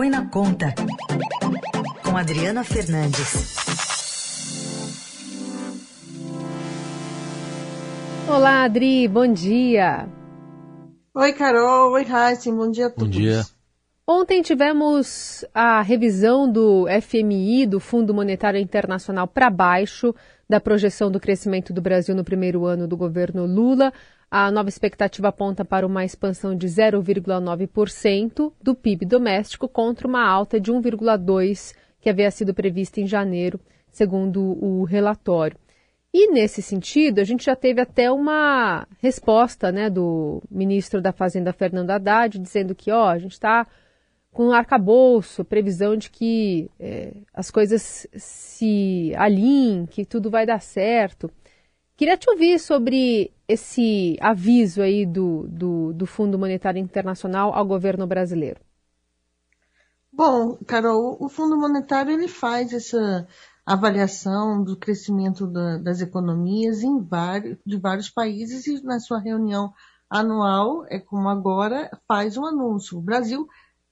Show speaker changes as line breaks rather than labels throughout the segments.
Põe na Conta, com Adriana Fernandes.
Olá, Adri, bom dia.
Oi, Carol. Oi, Heisen. Bom dia a todos.
Bom dia.
Ontem tivemos a revisão do FMI, do Fundo Monetário Internacional, para baixo da projeção do crescimento do Brasil no primeiro ano do governo Lula. A nova expectativa aponta para uma expansão de 0,9% do PIB doméstico contra uma alta de 1,2% que havia sido prevista em janeiro, segundo o relatório. E nesse sentido, a gente já teve até uma resposta né, do ministro da Fazenda, Fernando Haddad, dizendo que ó, a gente está com arcabouço, previsão de que é, as coisas se alinhem, que tudo vai dar certo. Queria te ouvir sobre esse aviso aí do, do, do Fundo Monetário Internacional ao governo brasileiro.
Bom, Carol, o Fundo Monetário ele faz essa avaliação do crescimento da, das economias em vários, de vários países e na sua reunião anual, é como agora, faz um anúncio. O Brasil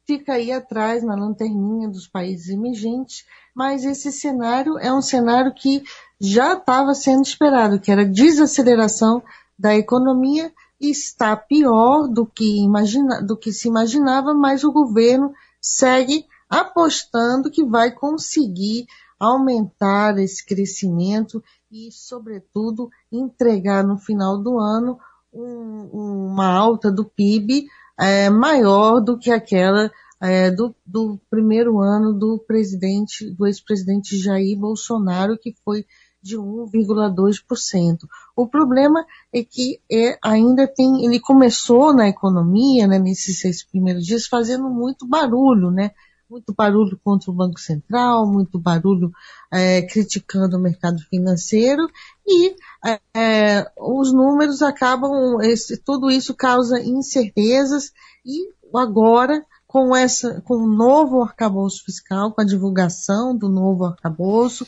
fica aí atrás na lanterninha dos países emergentes, mas esse cenário é um cenário que já estava sendo esperado, que era desaceleração da economia está pior do que, imagina, do que se imaginava, mas o governo segue apostando que vai conseguir aumentar esse crescimento e, sobretudo, entregar no final do ano um, uma alta do PIB é, maior do que aquela é, do, do, primeiro ano do presidente, do ex-presidente Jair Bolsonaro, que foi de 1,2%. O problema é que é, ainda tem, ele começou na economia, né, nesses seis primeiros dias, fazendo muito barulho, né? Muito barulho contra o Banco Central, muito barulho é, criticando o mercado financeiro e é, é os números acabam, esse, tudo isso causa incertezas e agora com essa, com o novo arcabouço fiscal, com a divulgação do novo arcabouço,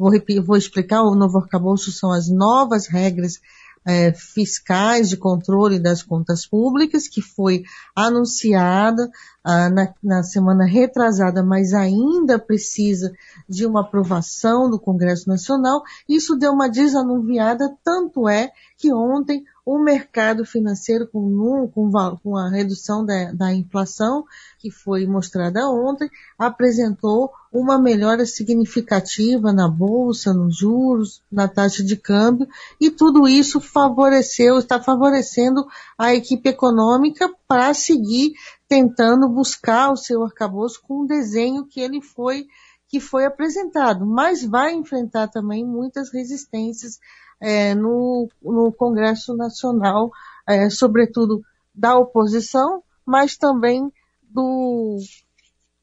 Vou, vou explicar, o novo arcabouço são as novas regras é, fiscais de controle das contas públicas, que foi anunciada ah, na, na, semana retrasada, mas ainda precisa de uma aprovação do Congresso Nacional. Isso deu uma desanuviada, tanto é que ontem o mercado financeiro, com, com, com a redução da, da, inflação, que foi mostrada ontem, apresentou uma melhora significativa na bolsa, nos juros, na taxa de câmbio, e tudo isso favoreceu, está favorecendo a equipe econômica para seguir tentando buscar o seu arcabouço com o desenho que ele foi que foi apresentado, mas vai enfrentar também muitas resistências é, no, no, Congresso Nacional, é, sobretudo da oposição, mas também do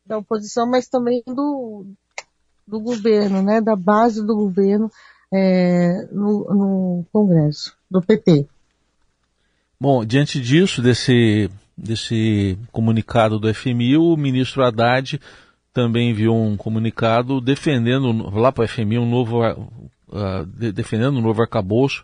da oposição, mas também do, do governo, né, da base do governo é, no, no Congresso, do PT.
Bom, diante disso, desse, desse comunicado do FMI, o ministro Haddad também enviou um comunicado defendendo lá para o FMI um novo uh, de, defendendo o novo arcabouço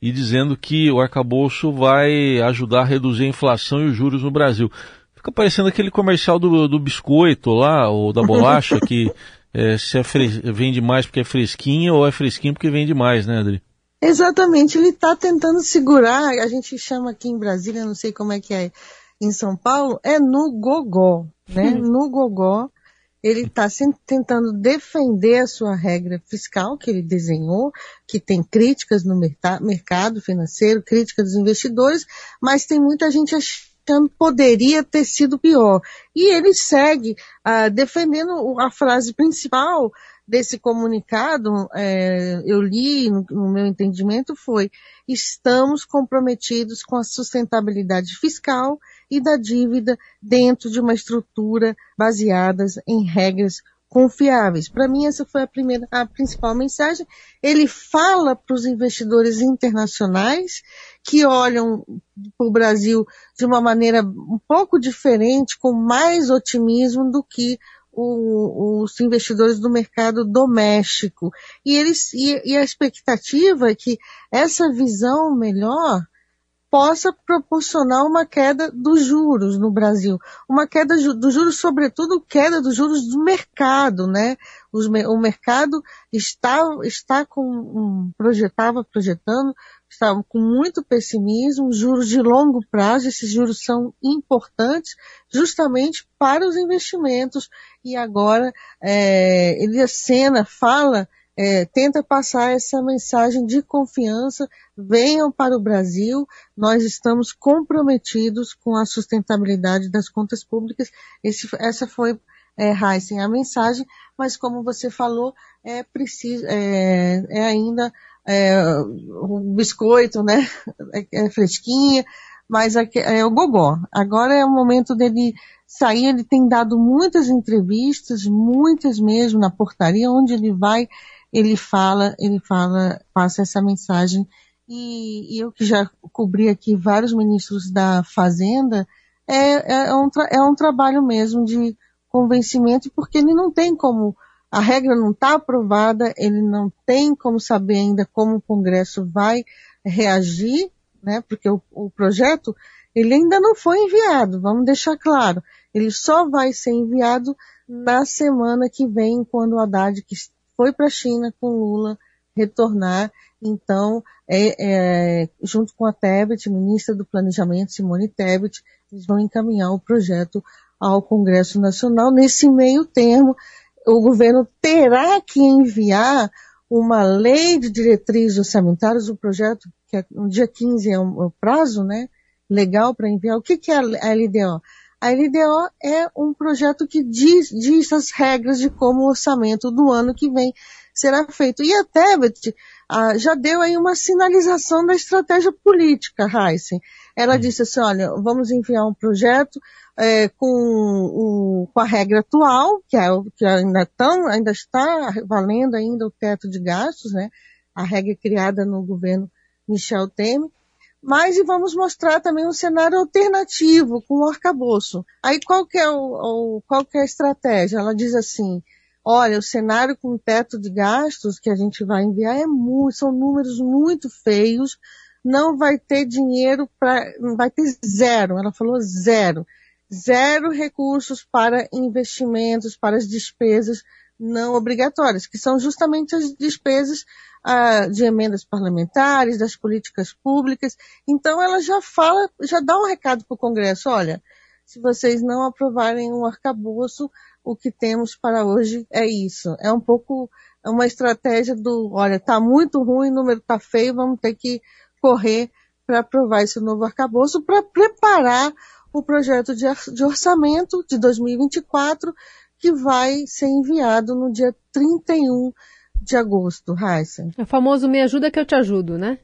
e dizendo que o arcabouço vai ajudar a reduzir a inflação e os juros no Brasil. Fica parecendo aquele comercial do, do biscoito lá, ou da bolacha, que é, se é vende mais porque é fresquinho ou é fresquinho porque vende mais, né, Adri?
Exatamente, ele está tentando segurar, a gente chama aqui em Brasília, não sei como é que é em São Paulo, é no gogó, né? no gogó ele está tentando defender a sua regra fiscal que ele desenhou, que tem críticas no mercado financeiro, críticas dos investidores, mas tem muita gente achando que poderia ter sido pior. E ele segue uh, defendendo a frase principal desse comunicado, é, eu li, no, no, meu entendimento, foi: estamos comprometidos com a sustentabilidade fiscal e da dívida dentro de uma estrutura baseada em regras confiáveis. Para mim, essa foi a primeira, a principal mensagem. Ele fala para os investidores internacionais que olham para o Brasil de uma maneira um pouco diferente, com mais otimismo do que o, os investidores do mercado doméstico. E, eles, e, e a expectativa é que essa visão melhor possa proporcionar uma queda dos juros no Brasil. Uma queda dos juros, sobretudo queda dos juros do mercado, né? Os, o mercado está, está com, um, projetava, projetando, estava com muito pessimismo, juros de longo prazo, esses juros são importantes justamente para os investimentos. E agora, é, Elias Sena fala é, tenta passar essa mensagem de confiança, venham para o Brasil, nós estamos comprometidos com a sustentabilidade das contas públicas. Esse, essa foi, é, Heisen, a mensagem, mas como você falou, é preciso, é, é ainda é, o biscoito, né, é, é fresquinha, mas é, é o gogó. Agora é o momento dele sair, ele tem dado muitas entrevistas, muitas mesmo na portaria, onde ele vai ele fala, ele fala, passa essa mensagem. E, e eu que já cobri aqui vários ministros da Fazenda, é, é, um, é um trabalho mesmo de convencimento, porque ele não tem como, a regra não está aprovada, ele não tem como saber ainda como o Congresso vai reagir, né, porque o, o projeto, ele ainda não foi enviado, vamos deixar claro. Ele só vai ser enviado na semana que vem, quando o Haddad, que foi para a China com Lula retornar. Então, é, é, junto com a Tebet, ministra do Planejamento, Simone Tebet, eles vão encaminhar o projeto ao Congresso Nacional. Nesse meio termo, o governo terá que enviar uma lei de diretrizes orçamentárias, o um projeto, que é, no dia 15 é o, é prazo, né, legal para enviar. O que, que é a LDO? A LDO é um projeto que diz, diz as regras de como o orçamento do ano que vem será feito. E a Tebet ah, já deu aí uma sinalização da estratégia política, Heisen. Ela hum. disse assim, olha, vamos enviar um projeto é, com, o, com a regra atual, que, é, que ainda, tão, ainda está valendo ainda o teto de gastos, né? A regra criada no governo Michel Temer mas e vamos mostrar também um cenário alternativo com o arcabouço. Aí qual que é, o, o, qual que é a estratégia? Ela diz assim, olha, o cenário com teto de gastos que a gente vai enviar é muito, são números muito feios, não vai ter dinheiro para, vai ter zero, ela falou zero. Zero recursos para investimentos, para as despesas não obrigatórias, que são justamente as despesas ah, de emendas parlamentares, das políticas públicas. Então ela já fala, já dá um recado para o Congresso, olha, se vocês não aprovarem um arcabouço, o que temos para hoje é isso. É um pouco é uma estratégia do, olha, está muito ruim, o número está feio, vamos ter que correr para aprovar esse novo arcabouço, para preparar o projeto de, de orçamento de 2024, que vai ser enviado no dia 31 de agosto, Raíssa.
É o famoso me ajuda que eu te ajudo, né?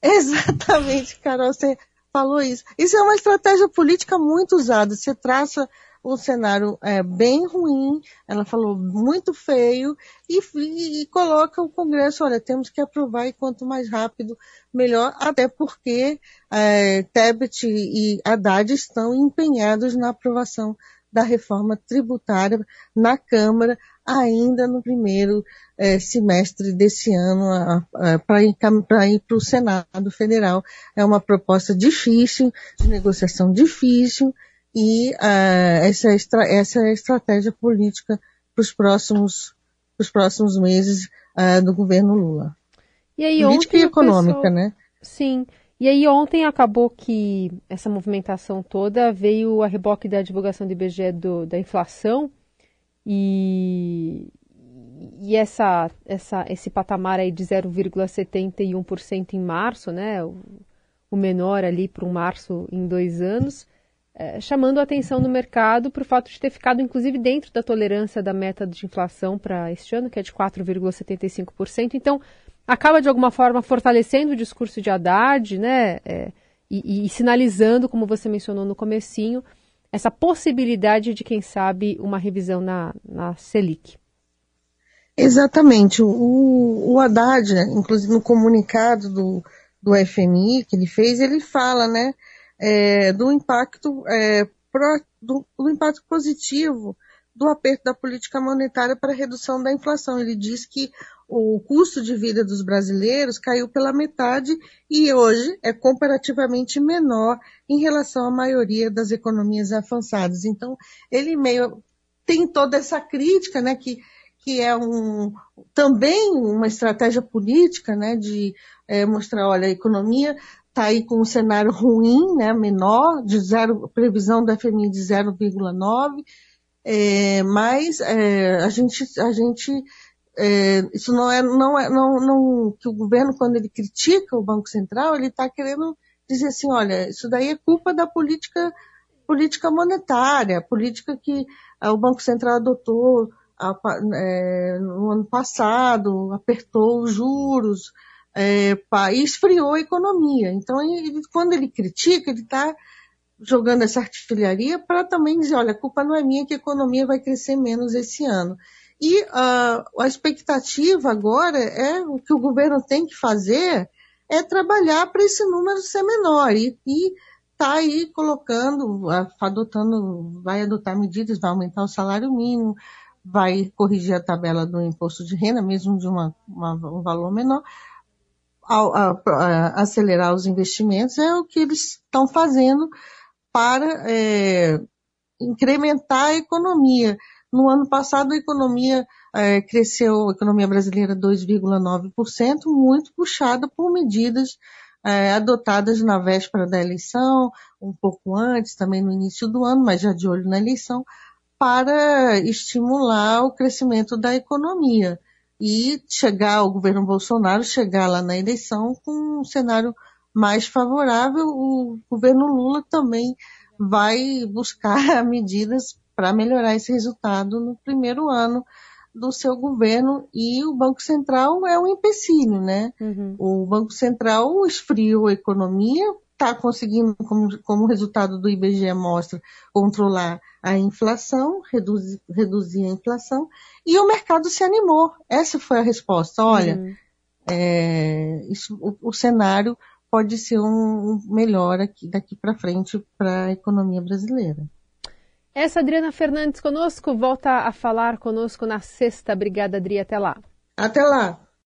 Exatamente, Carol, você falou isso. Isso é uma estratégia política muito usada. Você traça um cenário é, bem ruim, ela falou muito feio, e, e, e, coloca o Congresso, olha, temos que aprovar e quanto mais rápido, melhor, até porque é, Tebet e Haddad estão empenhados na aprovação da reforma tributária na Câmara ainda no primeiro é, semestre desse ano para ir para o Senado Federal. É uma proposta difícil, de negociação difícil, e uh, essa, é extra, essa é a estratégia política para os próximos, próximos meses uh, do governo Lula.
E aí,
política
e
econômica, pessoal... né?
Sim. E aí ontem acabou que essa movimentação toda veio a reboque da divulgação do IBGE do, da inflação e, e essa, essa, esse patamar aí de 0,71% em março, né, o, o menor ali para um março em dois anos, é, chamando a atenção no mercado para o fato de ter ficado, inclusive, dentro da tolerância da meta de inflação para este ano, que é de 4,75%. Então, acaba de alguma forma fortalecendo o discurso de Haddad, né? É, e, e, sinalizando, como você mencionou no comecinho, essa possibilidade de, quem sabe, uma revisão na, na Selic.
Exatamente. O, o Haddad, inclusive no comunicado do, do FMI que ele fez, ele fala, né, é, do impacto é, pro, do, do impacto positivo do aperto da política monetária para a redução da inflação. Ele diz que o custo de vida dos brasileiros caiu pela metade e hoje é comparativamente menor em relação à maioria das economias avançadas. Então, ele meio tem toda essa crítica, né, que, que é um, também uma estratégia política, né, de é, mostrar, olha, a economia está aí com um cenário ruim, né, menor, de zero, previsão da FMI de 0,9, é, mas é, a gente, a gente é, isso não é, não é, não, não, que o governo, quando ele critica o Banco Central, ele está querendo dizer assim, olha, isso daí é culpa da política, política monetária, política que o Banco Central adotou a, é, no ano passado, apertou os juros, é, e esfriou a economia. Então, ele, quando ele critica, ele está jogando essa artilharia para também dizer, olha, a culpa não é minha que a economia vai crescer menos esse ano. E uh, a expectativa agora é o que o governo tem que fazer é trabalhar para esse número ser menor e está aí colocando, adotando, vai adotar medidas, vai aumentar o salário mínimo, vai corrigir a tabela do imposto de renda, mesmo de uma, uma, um valor menor, a, a, a, acelerar os investimentos, é o que eles estão fazendo para é, incrementar a economia. No ano passado, a economia é, cresceu, a economia brasileira 2,9%, muito puxada por medidas é, adotadas na véspera da eleição, um pouco antes, também no início do ano, mas já de olho na eleição, para estimular o crescimento da economia e chegar, o governo Bolsonaro chegar lá na eleição com um cenário mais favorável. O governo Lula também vai buscar medidas para melhorar esse resultado no primeiro ano do seu governo e o Banco Central é um empecilho, né? Uhum. O Banco Central esfriou a economia, está conseguindo, como, como resultado do IBGE mostra, controlar a inflação, reduzir, reduzir a inflação, e o mercado se animou. Essa foi a resposta. Olha, uhum. é, isso, o, o, cenário pode ser um, um melhor aqui, daqui para frente para a economia brasileira.
Essa Adriana Fernandes conosco volta a falar conosco na sexta. Obrigada, Adri. Até lá.
Até lá.